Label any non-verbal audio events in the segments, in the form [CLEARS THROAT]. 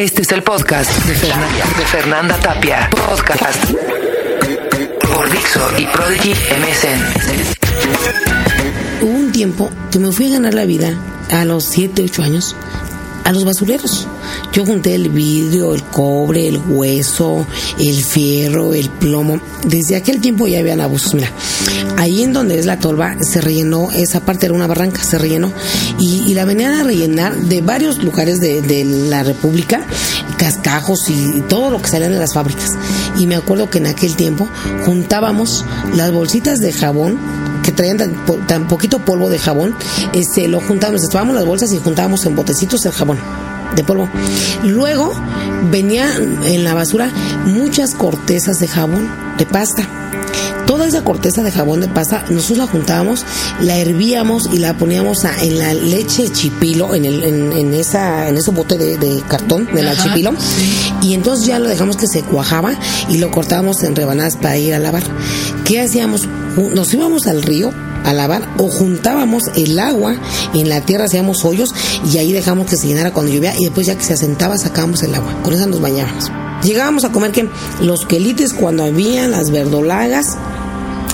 Este es el podcast de, Fernan- de Fernanda Tapia. Podcast por Dixo y Prodigy MSN. Hubo un tiempo que me fui a ganar la vida a los 7, 8 años a los basureros. Yo junté el vidrio, el cobre, el hueso, el fierro, el plomo. Desde aquel tiempo ya habían abusos. Mira, ahí en donde es la tolva se rellenó, esa parte era una barranca, se rellenó. Y, la venían a rellenar de varios lugares de, de la República, cascajos y todo lo que salía de las fábricas. Y me acuerdo que en aquel tiempo juntábamos las bolsitas de jabón que traían tan, po- tan poquito polvo de jabón, este, lo juntábamos, estábamos las bolsas y juntábamos en botecitos el jabón de polvo. Luego venía en la basura muchas cortezas de jabón de pasta. Toda esa corteza de jabón de pasta, nosotros la juntábamos, la hervíamos y la poníamos a- en la leche chipilo, en, el, en, en esa, en ese bote de, de cartón de la chipilo. Y entonces ya lo dejamos que se cuajaba y lo cortábamos en rebanadas para ir a lavar. ¿Qué hacíamos? Nos íbamos al río a lavar o juntábamos el agua en la tierra, hacíamos hoyos y ahí dejamos que se llenara cuando llovía y después ya que se asentaba sacábamos el agua. Con esa nos bañábamos. Llegábamos a comer que los quelites cuando había, las verdolagas,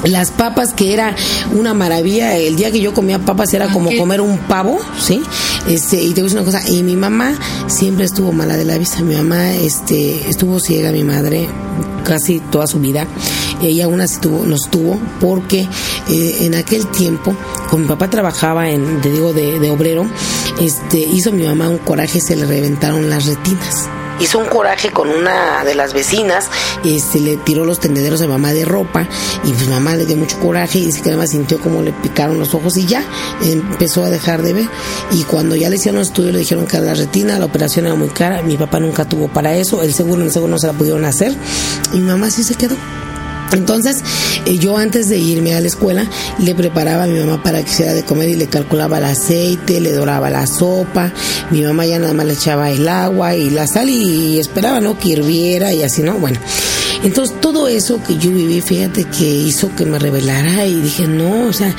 las papas que era una maravilla el día que yo comía papas era como Ok. comer un pavo sí este y te voy a decir una cosa y mi mamá siempre estuvo mala de la vista mi mamá este estuvo ciega mi madre casi toda su vida ella aún así tuvo, nos tuvo porque eh, en aquel tiempo como mi papá trabajaba en te digo de, obrero este hizo mi mamá un coraje se le reventaron las retinas hizo un coraje con una de las vecinas, le tiró los tendederos a mamá de ropa y pues mamá le dio mucho coraje y dice que además sintió como le picaron los ojos y ya empezó a dejar de ver y cuando ya le hicieron los estudios le dijeron que era la retina, la operación era muy cara, mi papá nunca tuvo para eso, el seguro el seguro no se la pudieron hacer y mi mamá sí se quedó. Entonces, eh, yo antes de irme a la escuela, le preparaba a mi mamá para que hiciera de comer y le calculaba el aceite, le doraba la sopa. Mi mamá ya nada más le echaba el agua y la sal y esperaba, ¿no? Que hirviera y así, ¿no? Bueno. Entonces, todo eso que yo viví, fíjate que hizo que me revelara y dije, no, o sea,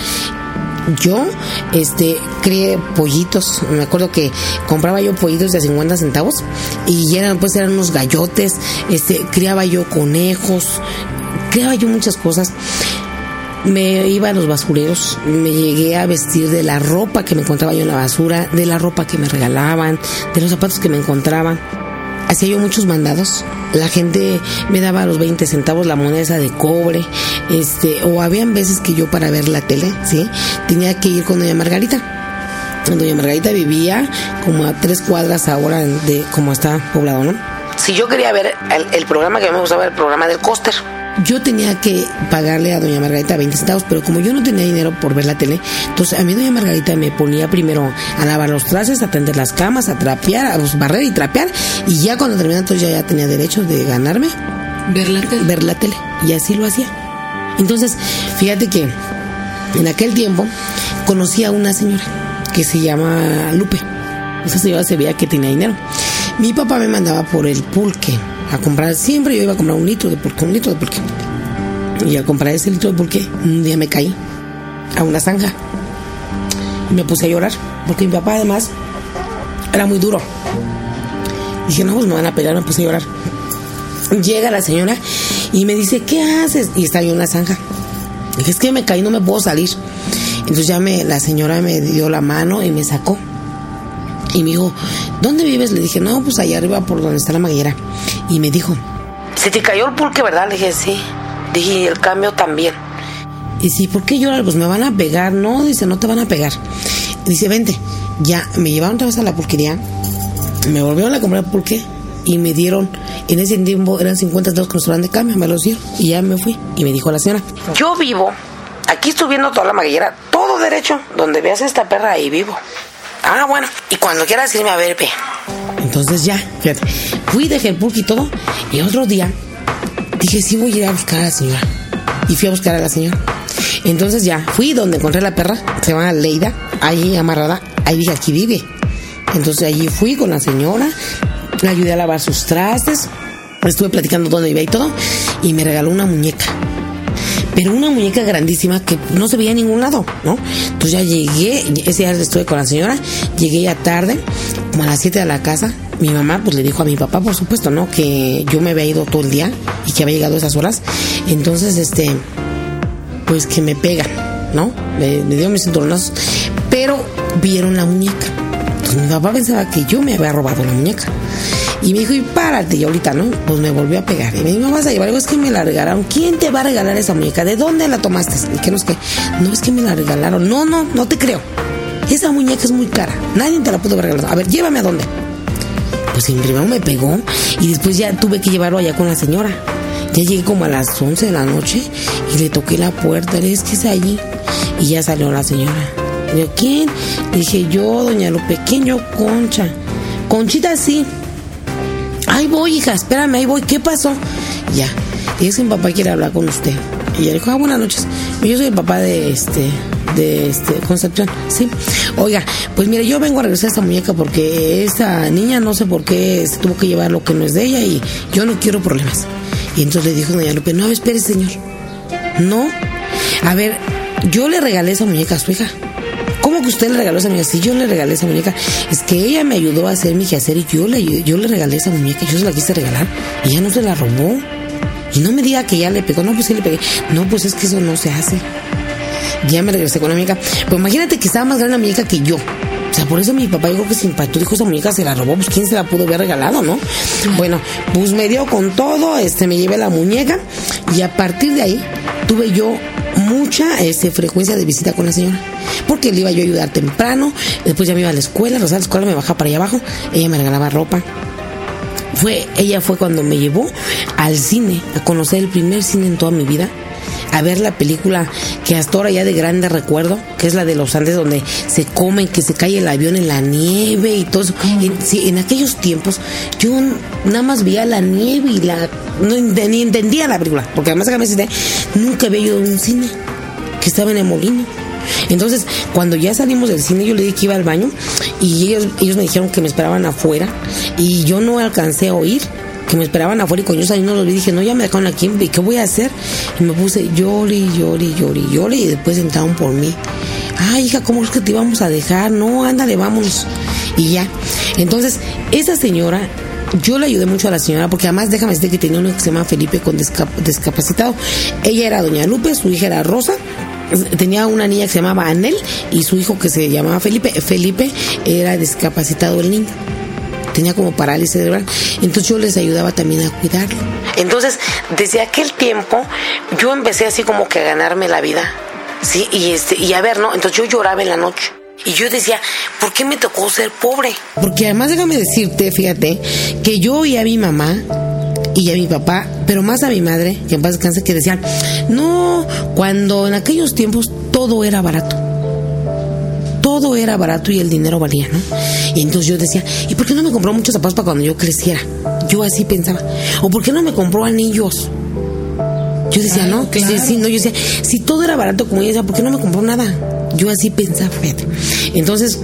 yo este crié pollitos me acuerdo que compraba yo pollitos de 50 centavos y eran pues eran unos gallotes este criaba yo conejos criaba yo muchas cosas me iba a los basureros, me llegué a vestir de la ropa que me encontraba yo en la basura, de la ropa que me regalaban, de los zapatos que me encontraban. Hacía yo muchos mandados. La gente me daba los 20 centavos la moneda de cobre. Este, o habían veces que yo para ver la tele, ¿sí? Tenía que ir con doña Margarita. Doña Margarita vivía como a tres cuadras ahora de como está poblado, ¿no? Si yo quería ver el, el programa que a mí me gustaba, el programa del Coster. Yo tenía que pagarle a doña Margarita 20 centavos, pero como yo no tenía dinero por ver la tele, entonces a mí doña Margarita me ponía primero a lavar los trastes, a tender las camas, a trapear, a pues, barrer y trapear, y ya cuando terminaba entonces ya, ya tenía derecho de ganarme Ver la tele. ver la tele. Y así lo hacía. Entonces, fíjate que en aquel tiempo conocí a una señora que se llama Lupe. Esa señora se veía que tenía dinero. Mi papá me mandaba por el pulque a comprar. Siempre yo iba a comprar un litro de pulque, un litro de pulque. Y al comprar ese litro de pulque, un día me caí a una zanja. Y me puse a llorar. Porque mi papá, además, era muy duro. Dije, no, pues me van a pegar, me puse a llorar. Llega la señora y me dice, ¿qué haces? Y está yo en la zanja. Dije, es que me caí, no me puedo salir. Entonces ya me, la señora me dio la mano y me sacó. Y me dijo, ¿dónde vives? Le dije, no, pues allá arriba por donde está la maguera. Y me dijo, ¿se te cayó el pulque, verdad? Le dije, sí. Dije, y el cambio también. Y sí, ¿por qué lloras? Pues me van a pegar. No, dice, no te van a pegar. Dice, vente. Ya, me llevaron otra vez a la pulquería. Me volvieron a comprar pulque y me dieron, en ese tiempo eran 50 dos que nos de cambio, me los dieron. Y ya me fui. Y me dijo la señora, yo vivo, aquí estoy viendo toda la maguillera, todo derecho, donde veas esta perra, ahí vivo. Ah, bueno, y cuando quieras irme a ver, ve. Entonces ya, fíjate, fui, dejé el pulque y todo, y otro día dije, sí voy a ir a buscar a la señora. Y fui a buscar a la señora. Entonces ya, fui donde encontré la perra, se llama Leida, ahí amarrada, ahí dije, aquí vive. Entonces allí fui con la señora, le ayudé a lavar sus trastes, estuve platicando dónde iba y todo, y me regaló una muñeca. Pero una muñeca grandísima que no se veía en ningún lado, ¿no? Entonces ya llegué, ese día estuve con la señora, llegué ya tarde, como a las 7 de la casa, mi mamá pues le dijo a mi papá, por supuesto, ¿no? Que yo me había ido todo el día y que había llegado a esas horas. Entonces, este, pues que me pega, ¿no? Me, dio mis cinturonazos, pero vieron la muñeca. Entonces mi papá pensaba que yo me había robado la muñeca. Y me dijo, y párate, y ahorita, ¿no? Pues me volvió a pegar. Y me dijo, ¿me vas a llevar? Algo es que me la regalaron. ¿Quién te va a regalar esa muñeca? ¿De dónde la tomaste? Y que no es que, no es que me la regalaron. No, no, no te creo. Esa muñeca es muy cara. Nadie te la pudo regalar. A ver, llévame a dónde pues en primero me pegó y después ya tuve que llevarlo allá con la señora. Ya llegué como a las 11 de la noche y le toqué la puerta, le dije, que es allí? Y ya salió la señora. ¿quién? Dije, yo, doña Lo pequeño Concha. Conchita, sí. Ahí voy, hija, espérame, ahí voy. ¿Qué pasó? Ya. Y es que mi papá quiere hablar con usted. Y ella dijo, ah, buenas noches. Yo soy el papá de este, de este, Concepción, sí. Oiga, pues mire, yo vengo a regresar a esta muñeca porque esta niña no sé por qué se tuvo que llevar lo que no es de ella y yo no quiero problemas. Y entonces le dijo doña Lupe, no, espere señor. No. A ver, yo le regalé esa muñeca a su hija. ¿Cómo que usted le regaló esa muñeca? Si yo le regalé esa muñeca, es que ella me ayudó a hacer mi quehacer y yo le, yo le regalé esa muñeca, yo se la quise regalar y ella no se la robó. Y no me diga que ya le pegó, no, pues sí le pegué. No, pues es que eso no se hace ya me regresé con la muñeca. Pues imagínate que estaba más grande la muñeca que yo. O sea, por eso mi papá dijo que se impactó, dijo esa muñeca se la robó, pues quién se la pudo haber regalado, ¿no? Bueno, pues me dio con todo, este, me llevé la muñeca y a partir de ahí tuve yo mucha este, frecuencia de visita con la señora. Porque le iba yo a ayudar temprano, después ya me iba a la escuela, o sea, la escuela me bajaba para allá abajo, ella me regalaba ropa. Fue, ella fue cuando me llevó al cine, a conocer el primer cine en toda mi vida a ver la película que hasta ahora ya de grande recuerdo, que es la de los Andes, donde se comen, que se cae el avión en la nieve y todo eso. En, aquellos tiempos yo nada más veía la nieve y la... No, ni entendía la película, porque además acá me decía, nunca había ido a un cine que estaba en el molino. Entonces, cuando ya salimos del cine, yo le dije que iba al baño y ellos, ellos me dijeron que me esperaban afuera y yo no alcancé a oír que me esperaban afuera y con yo saliendo los vi dije, no, ya me dejaron aquí, ¿y qué voy a hacer? Y me puse llori, llori, llori, llori y después entraron por mí. Ay, hija, ¿cómo es que te íbamos a dejar? No, ándale, vámonos. Y ya. Entonces, esa señora yo le ayudé mucho a la señora porque además déjame decirte que tenía uno que se llama Felipe con discapacitado. Ella era doña Lupe, su hija era Rosa. Tenía una niña que se llamaba Anel y su hijo que se llamaba Felipe. Felipe era discapacitado el niño tenía como parálisis cerebral. Entonces yo les ayudaba también a cuidarlo. Entonces, desde aquel tiempo, yo empecé así como que a ganarme la vida. Sí, y este, y a ver, ¿no? Entonces yo lloraba en la noche. Y yo decía, ¿por qué me tocó ser pobre? Porque además déjame decirte, fíjate, que yo y a mi mamá y a mi papá, pero más a mi madre, que en paz descanse, que decían, no, cuando en aquellos tiempos todo era barato todo era barato y el dinero valía, ¿no? Y entonces yo decía, ¿y por qué no me compró muchos zapatos para cuando yo creciera? Yo así pensaba. ¿O por qué no me compró anillos? Yo decía, no, que sí, no, yo decía, si todo era barato como ella decía, ¿por qué no me compró nada? Yo así pensaba, Entonces,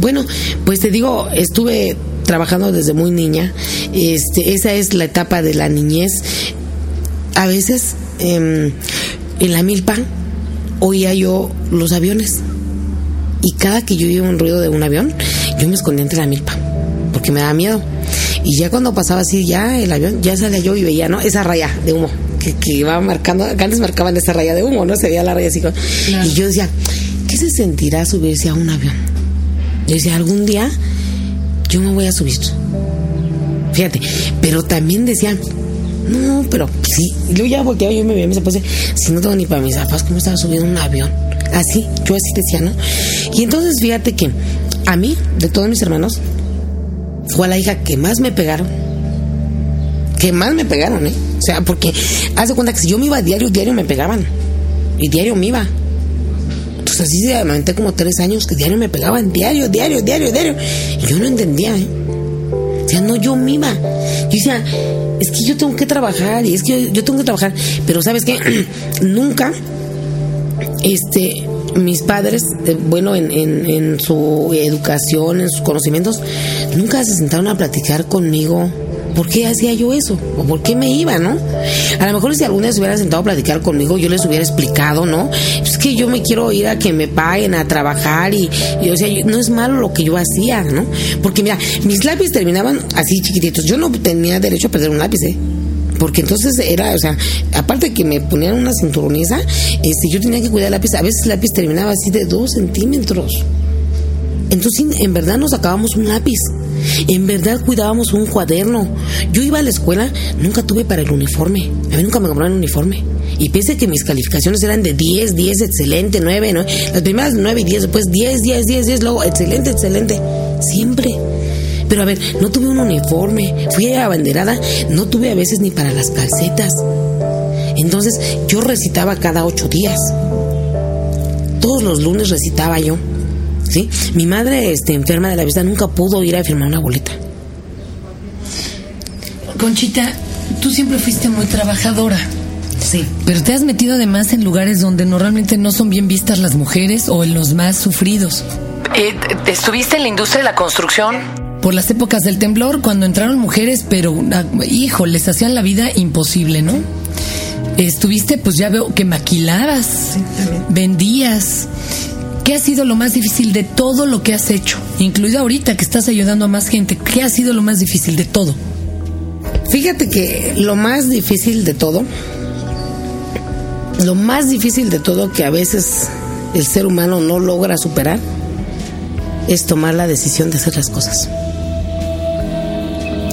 bueno, pues te digo, estuve trabajando desde muy niña. Este, esa es la etapa de la niñez. A veces, em, en la milpa, oía yo los aviones y cada que yo oía un ruido de un avión, yo me escondía entre la milpa, porque me daba miedo. Y ya cuando pasaba así, ya el avión, ya salía yo y veía, ¿no? Esa raya de humo que, que iba marcando, antes marcaban esa raya de humo, ¿no? Se veía la raya así. Y yo decía, ¿qué se sentirá subirse a un avión? Yo decía, algún día yo me voy a subir. Fíjate, pero también decía, no, pero sí. Y luego ya volteaba yo me veía mis zapatos, si no tengo ni para mis zapatos, ¿cómo estaba subiendo un avión? Así, yo así decía, ¿no? Y entonces fíjate que a mí, de todos mis hermanos, fue la hija que más me pegaron. Que más me pegaron, ¿eh? O sea, porque haz de cuenta que si yo me iba a diario, diario me pegaban. Y diario me iba. Entonces así se me como tres años que diario me pegaban, diario, diario, diario, diario. Y yo no entendía, ¿eh? O sea, no, yo me iba. Yo decía, es que yo tengo que trabajar y es que yo, tengo que trabajar. Pero sabes qué, [CLEARS THROAT] nunca, este, mis padres, eh, bueno, en, su educación, en sus conocimientos, nunca se sentaron a platicar conmigo ¿por qué hacía yo eso? ¿O por qué me iba, no? A lo mejor si alguna vez hubieran sentado a platicar conmigo, yo les hubiera explicado, ¿no? Es que yo me quiero ir a que me paguen a trabajar y, o sea, no es malo lo que yo hacía, ¿no? Porque mira, mis lápices terminaban así chiquititos. Yo no tenía derecho a perder un lápiz, ¿eh? Porque entonces era, o sea, aparte de que me ponían una cinturoniza, este, yo tenía que cuidar el lápiz, a veces el lápiz terminaba así de dos centímetros. Entonces, en verdad nos sacábamos un lápiz. En verdad cuidábamos un cuaderno. Yo iba a la escuela, nunca tuve para el uniforme. A mí nunca me compraron un uniforme. Y pese que mis calificaciones eran de 10, 10, excelente, 9, ¿no? Las primeras 9 y 10, después 10, 10, 10, 10, luego excelente, excelente. Siempre. Pero a ver, no tuve un uniforme. Fui abanderada, no tuve a veces ni para las calcetas. Entonces yo recitaba cada ocho días. Todos los lunes recitaba yo. ¿sí? Mi madre, este, enferma de la vista, nunca pudo ir a firmar una boleta. Conchita, tú siempre fuiste muy trabajadora. Sí. Pero te has metido además en lugares donde normalmente no son bien vistas las mujeres o en los más sufridos. Eh, ¿Estuviste en la industria de la construcción? Por las épocas del temblor, cuando entraron mujeres, pero, ah, hijo, les hacían la vida imposible, ¿no? Estuviste, pues ya veo que maquilabas, vendías. ¿Qué ha sido lo más difícil de todo lo que has hecho? Incluido ahorita que estás ayudando a más gente. ¿Qué ha sido lo más difícil de todo? Fíjate que lo más difícil de todo, lo más difícil de todo que a veces el ser humano no logra superar, es tomar la decisión de hacer las cosas.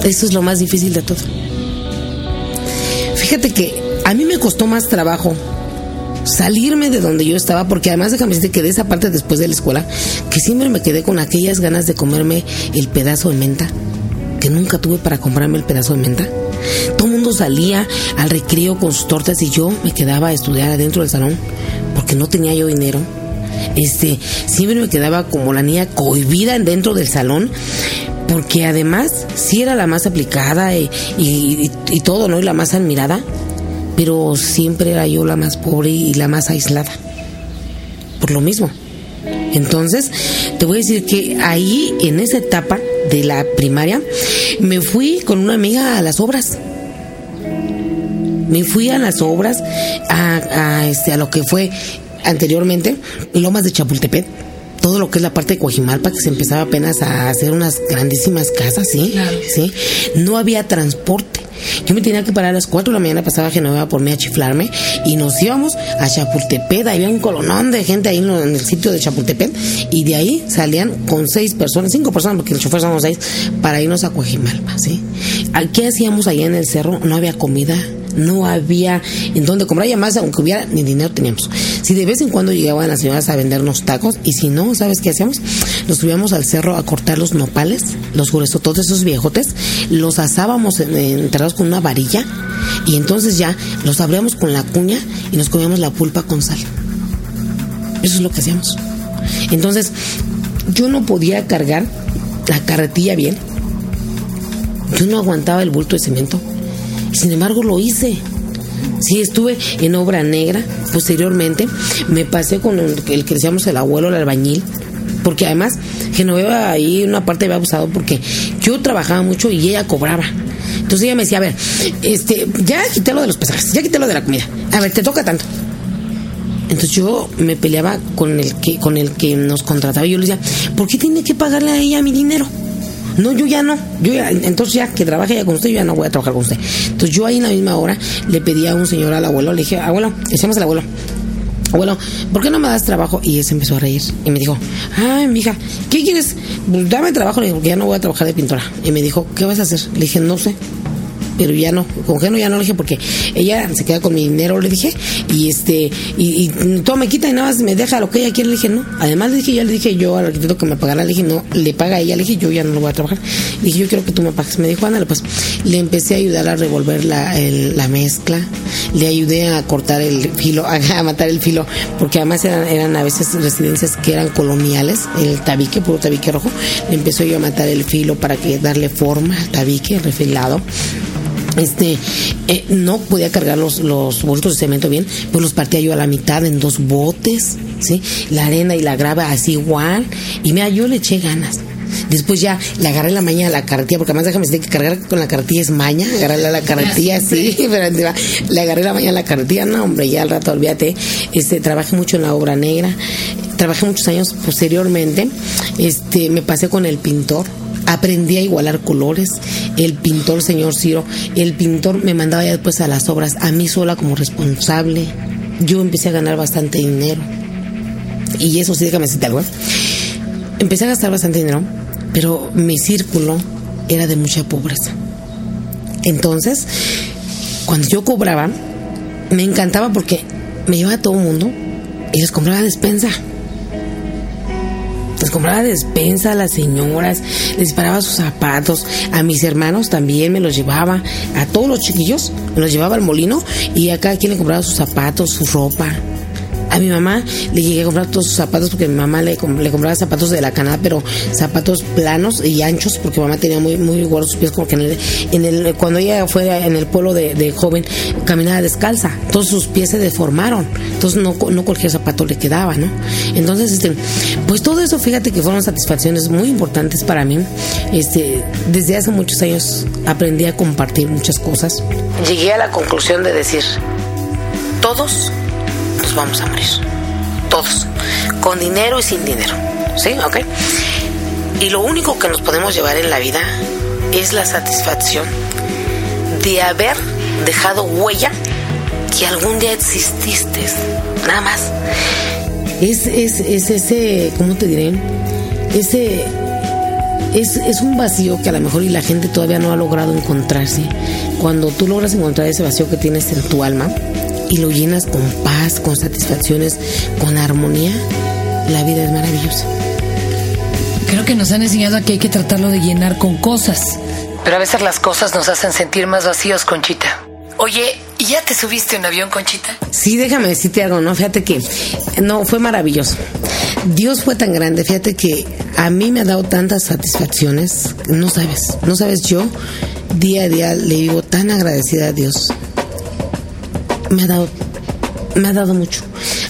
Eso es lo más difícil de todo. Fíjate que a mí me costó más trabajo salirme de donde yo estaba, porque además déjame decirte que de esa parte después de la escuela, que siempre me quedé con aquellas ganas de comerme el pedazo de menta, que nunca tuve para comprarme el pedazo de menta. Todo el mundo salía al recreo con sus tortas y yo me quedaba a estudiar adentro del salón porque no tenía yo dinero. Este, siempre me quedaba como la niña cohibida dentro del salón porque además sí era la más aplicada y, todo, ¿no? Y la más admirada, pero siempre era yo la más pobre y la más aislada. Por lo mismo. Entonces, te voy a decir que ahí, en esa etapa de la primaria, me fui con una amiga a las obras. Me fui a las obras, a, a, este, a lo que fue anteriormente Lomas de Chapultepec todo lo que es la parte de Coajimalpa, que se empezaba apenas a hacer unas grandísimas casas, ¿sí? Claro. ¿Sí? No había transporte. Yo me tenía que parar a las 4 de la mañana, pasaba a Genoveva por mí a chiflarme y nos íbamos a Chapultepec. Había un colonón de gente ahí en el sitio de Chapultepec y de ahí salían con seis personas, cinco personas, porque el chofer somos seis, para irnos a Coajimalpa, ¿sí? ¿Qué hacíamos allá en el cerro? No había comida no había en dónde comprar, y más aunque hubiera ni dinero teníamos. Si de vez en cuando llegaban las señoras a vendernos tacos, y si no, ¿sabes qué hacíamos? Nos subíamos al cerro a cortar los nopales, los todos esos viejotes, los asábamos enterrados con una varilla, y entonces ya los abríamos con la cuña y nos comíamos la pulpa con sal. Eso es lo que hacíamos. Entonces, yo no podía cargar la carretilla bien. Yo no aguantaba el bulto de cemento. Sin embargo, lo hice. Sí, estuve en obra negra. Posteriormente, me pasé con el, que decíamos el abuelo, el albañil. Porque además, Genoveva ahí una parte había abusado porque yo trabajaba mucho y ella cobraba. Entonces ella me decía, a ver, este, ya quité lo de los pesajes, ya quité lo de la comida. A ver, te toca tanto. Entonces yo me peleaba con el que, con el que nos contrataba y yo le decía, ¿por qué tiene que pagarle a ella mi dinero? No, yo ya no. Yo ya, entonces ya que trabaje ya con usted, yo ya no voy a trabajar con usted. Entonces yo ahí en la misma hora le pedí a un señor al abuelo, le dije, abuelo, decíamos al abuelo, abuelo, ¿por qué no me das trabajo? Y él empezó a reír y me dijo, ay, mija, ¿qué quieres? Dame trabajo, le dije, porque ya no voy a trabajar de pintora. Y me dijo, ¿qué vas a hacer? Le dije, no sé pero ya no, con Geno ya no le dije porque ella se queda con mi dinero, le dije, y este, y, y, todo me quita y nada más me deja lo que ella quiere, le dije, no. Además le dije, ya le dije yo al arquitecto que me pagara, le dije, no, le paga a ella, le dije, yo ya no lo voy a trabajar. Le dije, yo quiero que tú me pagues. Me dijo, ándale, pues le empecé a ayudar a revolver la, el, la mezcla, le ayudé a cortar el filo, [LAUGHS] a, matar el filo, porque además eran, eran a veces residencias que eran coloniales, el tabique, puro tabique rojo, le empezó yo a matar el filo para que darle forma al tabique, refilado este eh, no podía cargar los, los bultos de cemento bien, pues los partía yo a la mitad en dos botes, ¿sí? La arena y la grava así igual. Y mira, yo le eché ganas. Después ya le agarré la maña a la carretilla, porque además déjame decir que cargar con la carretilla es maña, agarrarle a la carretilla, sí, [LAUGHS] pero le agarré la maña a la carretilla, no, hombre, ya al rato, olvídate. Este, trabajé mucho en la obra negra, trabajé muchos años posteriormente, este, me pasé con el pintor, aprendí a igualar colores. El pintor, señor Ciro, el pintor me mandaba ya después a las obras, a mí sola como responsable. Yo empecé a ganar bastante dinero. Y eso sí, déjame decirte algo. ¿eh? Empecé a gastar bastante dinero, pero mi círculo era de mucha pobreza. Entonces, cuando yo cobraba, me encantaba porque me llevaba a todo el mundo y les compraba despensa compraba despensa a las señoras, les disparaba sus zapatos, a mis hermanos también me los llevaba, a todos los chiquillos me los llevaba al molino y a cada quien le compraba sus zapatos, su ropa. A mi mamá le llegué a comprar todos sus zapatos porque mi mamá le, compraba zapatos de la canada, pero zapatos planos y anchos porque mamá tenía muy muy gordos sus pies como que en el cuando ella fue en el pueblo de, joven caminaba descalza, todos sus pies se deformaron, entonces no, no cualquier zapato le quedaba, ¿no? Entonces, este, pues todo eso, fíjate que fueron satisfacciones muy importantes para mí. Este, desde hace muchos años aprendí a compartir muchas cosas. Llegué a la conclusión de decir, todos vamos a morir. Todos. Con dinero y sin dinero. ¿Sí? ¿Ok? Y lo único que nos podemos llevar en la vida es la satisfacción de haber dejado huella que algún día exististe. Nada más. Es, es, es ese, ¿cómo te diré? Ese es, es, un vacío que a lo mejor y la gente todavía no ha logrado encontrarse. Cuando tú logras encontrar ese vacío que tienes en tu alma, y lo llenas con paz, con satisfacciones, con armonía, la vida es maravillosa. Creo que nos han enseñado a que hay que tratarlo de llenar con cosas. Pero a veces las cosas nos hacen sentir más vacíos, Conchita. Oye, ¿y ya te subiste en avión, Conchita? Sí, déjame decirte algo, ¿no? Fíjate que no, fue maravilloso. Dios fue tan grande, fíjate que a mí me ha dado tantas satisfacciones, no sabes, no sabes yo, día a día le vivo tan agradecida a Dios me ha dado, me ha dado mucho.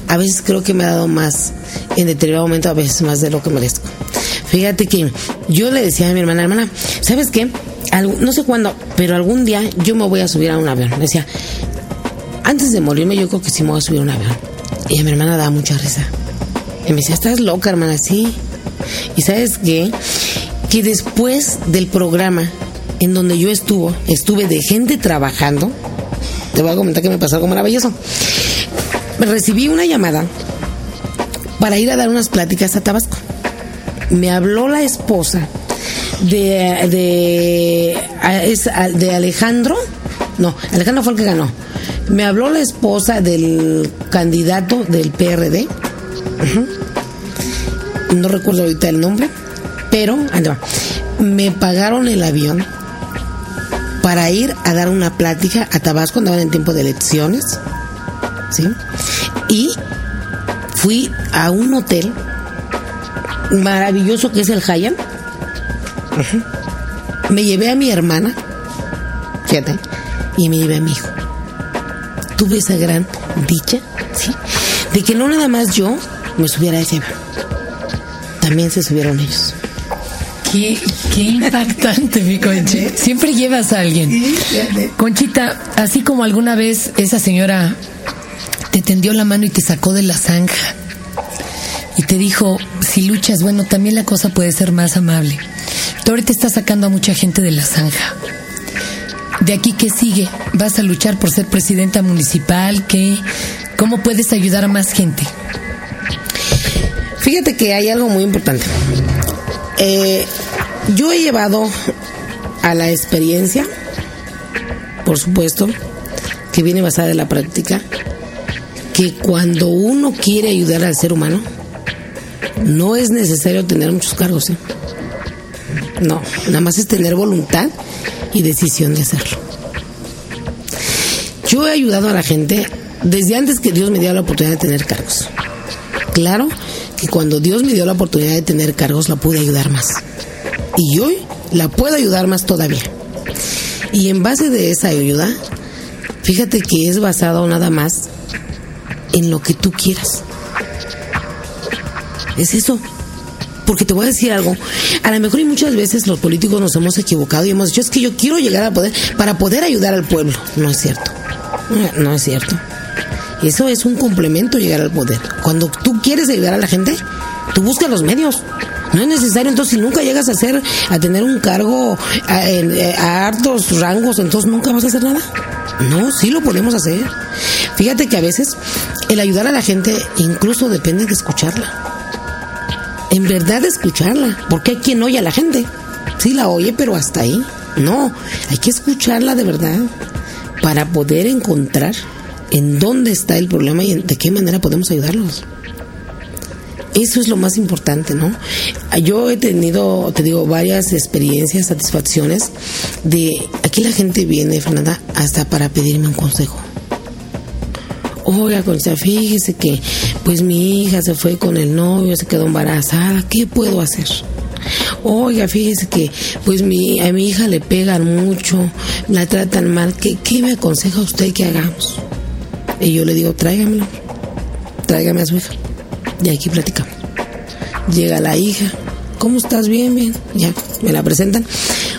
A veces creo que me ha dado más en determinado momento, a veces más de lo que merezco. Fíjate que yo le decía a mi hermana, hermana, ¿sabes qué? no sé cuándo, pero algún día yo me voy a subir a un avión. Me decía, antes de morirme yo creo que sí me voy a subir a un avión. Y a mi hermana daba mucha risa. Y me decía, estás loca, hermana, sí. Y sabes qué? Que después del programa en donde yo estuvo, estuve de gente trabajando, te voy a comentar que me pasó algo maravilloso. Recibí una llamada para ir a dar unas pláticas a Tabasco. Me habló la esposa de, de, de Alejandro. No, Alejandro fue el que ganó. Me habló la esposa del candidato del PRD. No recuerdo ahorita el nombre, pero me pagaron el avión para ir a dar una plática a Tabasco, andaban en tiempo de elecciones, ¿sí? Y fui a un hotel maravilloso que es el Hyatt. Me llevé a mi hermana, fíjate, y me llevé a mi hijo. Tuve esa gran dicha, ¿sí? De que no nada más yo me subiera a ese también se subieron ellos. Qué, impactante, mi Conchita. Siempre llevas a alguien. Conchita, así como alguna vez esa señora te tendió la mano y te sacó de la zanja y te dijo, si luchas, bueno, también la cosa puede ser más amable. Tú ahorita estás sacando a mucha gente de la zanja. ¿De aquí qué sigue? ¿Vas a luchar por ser presidenta municipal? ¿Qué? ¿Cómo puedes ayudar a más gente? Fíjate que hay algo muy importante. Eh, yo he llevado a la experiencia, por supuesto, que viene basada en la práctica, que cuando uno quiere ayudar al ser humano, no es necesario tener muchos cargos. ¿eh? No, nada más es tener voluntad y decisión de hacerlo. Yo he ayudado a la gente desde antes que Dios me dio la oportunidad de tener cargos. Claro que cuando Dios me dio la oportunidad de tener cargos la pude ayudar más. Y hoy la puedo ayudar más todavía. Y en base de esa ayuda, fíjate que es basado nada más en lo que tú quieras. Es eso. Porque te voy a decir algo, a lo mejor y muchas veces los políticos nos hemos equivocado y hemos dicho, es que yo quiero llegar al poder para poder ayudar al pueblo. No es cierto. No es cierto. Eso es un complemento llegar al poder. Cuando tú quieres ayudar a la gente, tú buscas los medios. No es necesario, entonces si nunca llegas a hacer, a tener un cargo a, eh, a hartos rangos, entonces nunca vas a hacer nada. No, sí lo podemos hacer. Fíjate que a veces el ayudar a la gente incluso depende de escucharla. En verdad escucharla, porque hay quien oye a la gente. Sí la oye, pero hasta ahí. No, hay que escucharla de verdad para poder encontrar en dónde está el problema y de qué manera podemos ayudarlos. Eso es lo más importante, ¿no? Yo he tenido, te digo, varias experiencias, satisfacciones de aquí la gente viene, Fernanda, hasta para pedirme un consejo. Oiga, Concha, fíjese que pues mi hija se fue con el novio, se quedó embarazada, ¿qué puedo hacer? Oiga, fíjese que pues mi, a mi hija le pegan mucho, la tratan mal, ¿qué, qué me aconseja usted que hagamos? Y yo le digo, tráigamelo, tráigame a su hija. Y aquí platicamos. Llega la hija, ¿cómo estás? Bien, bien. Ya, me la presentan.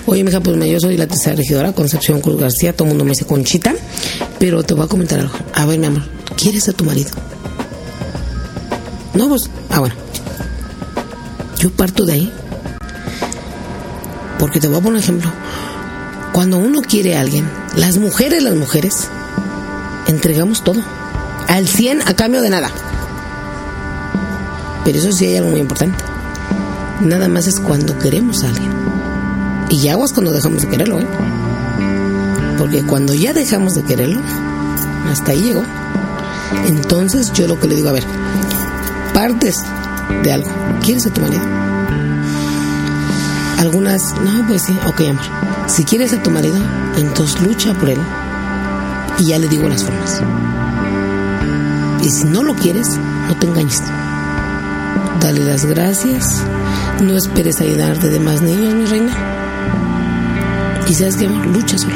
Oye, mi hija, pues yo soy la tercera regidora, Concepción Cruz García, todo el mundo me dice Conchita, pero te voy a comentar algo. A ver, mi amor, ¿quieres a tu marido? No, pues, ah, bueno. Yo parto de ahí. Porque te voy a poner un ejemplo. Cuando uno quiere a alguien, las mujeres, las mujeres, entregamos todo. Al 100 a cambio de nada. Pero eso sí hay algo muy importante. Nada más es cuando queremos a alguien. Y aguas cuando dejamos de quererlo, ¿eh? Porque cuando ya dejamos de quererlo, hasta ahí llegó. Entonces yo lo que le digo, a ver, partes de algo. ¿Quieres a tu marido? Algunas, no, pues sí, ok, amor. Si quieres a tu marido, entonces lucha por él y ya le digo las formas. Y si no lo quieres, no te engañes. Dale las gracias. No esperes ayudar de demás niños, mi reina. Y sabes que lucha sola.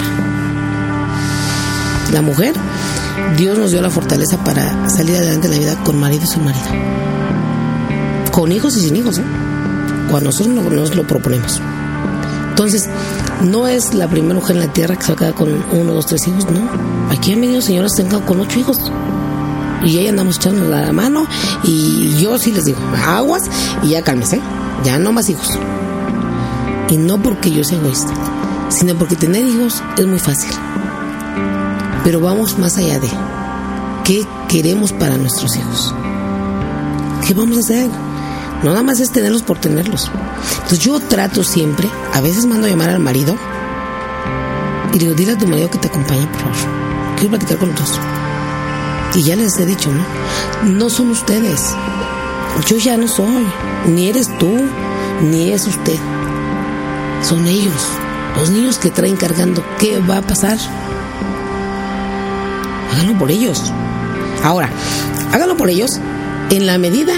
La mujer, Dios nos dio la fortaleza para salir adelante en la vida con marido y sin marido. Con hijos y sin hijos, ¿eh? Cuando nosotros nos lo proponemos. Entonces, no es la primera mujer en la tierra que se va a quedar con uno, dos, tres hijos, no. Aquí han venido señoras que se con ocho hijos. Y ahí andamos echando la mano y yo sí les digo, aguas y ya cálmese, ya no más hijos. Y no porque yo sea egoísta, sino porque tener hijos es muy fácil. Pero vamos más allá de qué queremos para nuestros hijos. ¿Qué vamos a hacer? No nada más es tenerlos por tenerlos. Entonces yo trato siempre, a veces mando a llamar al marido y le digo, dile a tu marido que te acompañe, por favor. Quiero platicar con los dos. Y ya les he dicho, ¿no? No son ustedes. Yo ya no soy. Ni eres tú, ni es usted. Son ellos. Los niños que traen cargando. ¿Qué va a pasar? Háganlo por ellos. Ahora, háganlo por ellos en la medida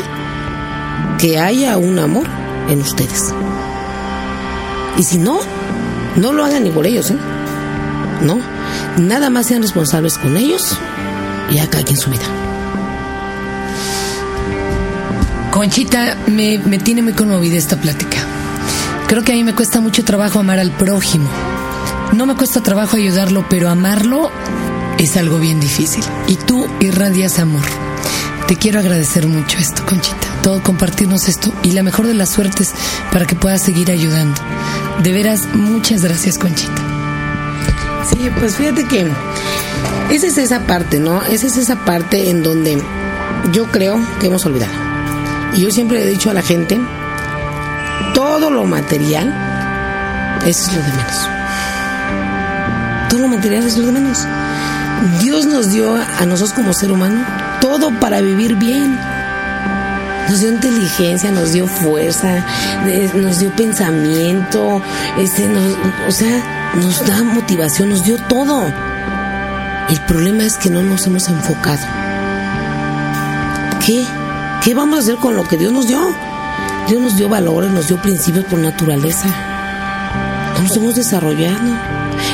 que haya un amor en ustedes. Y si no, no lo hagan ni por ellos, ¿eh? No, nada más sean responsables con ellos y acá en su vida. Conchita, me, me tiene muy conmovida esta plática. Creo que a mí me cuesta mucho trabajo amar al prójimo. No me cuesta trabajo ayudarlo, pero amarlo es algo bien difícil. Y tú irradias amor. Te quiero agradecer mucho esto, Conchita. Todo compartirnos esto y la mejor de las suertes para que puedas seguir ayudando. De veras, muchas gracias, Conchita. Sí, pues fíjate que esa es esa parte, ¿no? Esa es esa parte en donde yo creo que hemos olvidado. Y yo siempre he dicho a la gente, todo lo material, eso es lo de menos. Todo lo material es lo de menos. Dios nos dio a nosotros como ser humano todo para vivir bien. Nos dio inteligencia, nos dio fuerza, nos dio pensamiento, este, o sea, nos da motivación, nos dio todo. El problema es que no nos hemos enfocado. ¿Qué? ¿Qué vamos a hacer con lo que Dios nos dio? Dios nos dio valores, nos dio principios por naturaleza. No nos hemos desarrollado.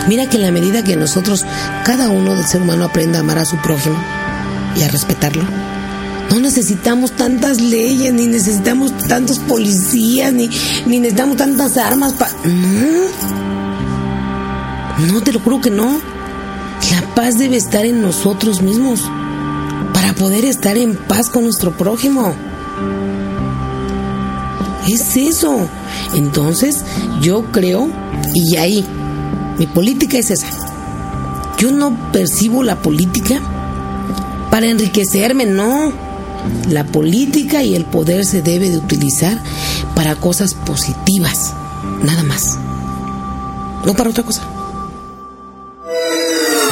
Mira que en la medida que nosotros, cada uno del ser humano aprenda a amar a su prójimo y a respetarlo, No necesitamos tantas leyes, ni necesitamos tantos policías, ni, ni necesitamos tantas armas para... No. No, te lo juro que no. La paz debe estar en nosotros mismos para poder estar en paz con nuestro prójimo. Es eso. Entonces, yo creo, y ahí, mi política es esa. Yo no percibo la política para enriquecerme, no. La política y el poder se debe de utilizar para cosas positivas, nada más. No para otra cosa.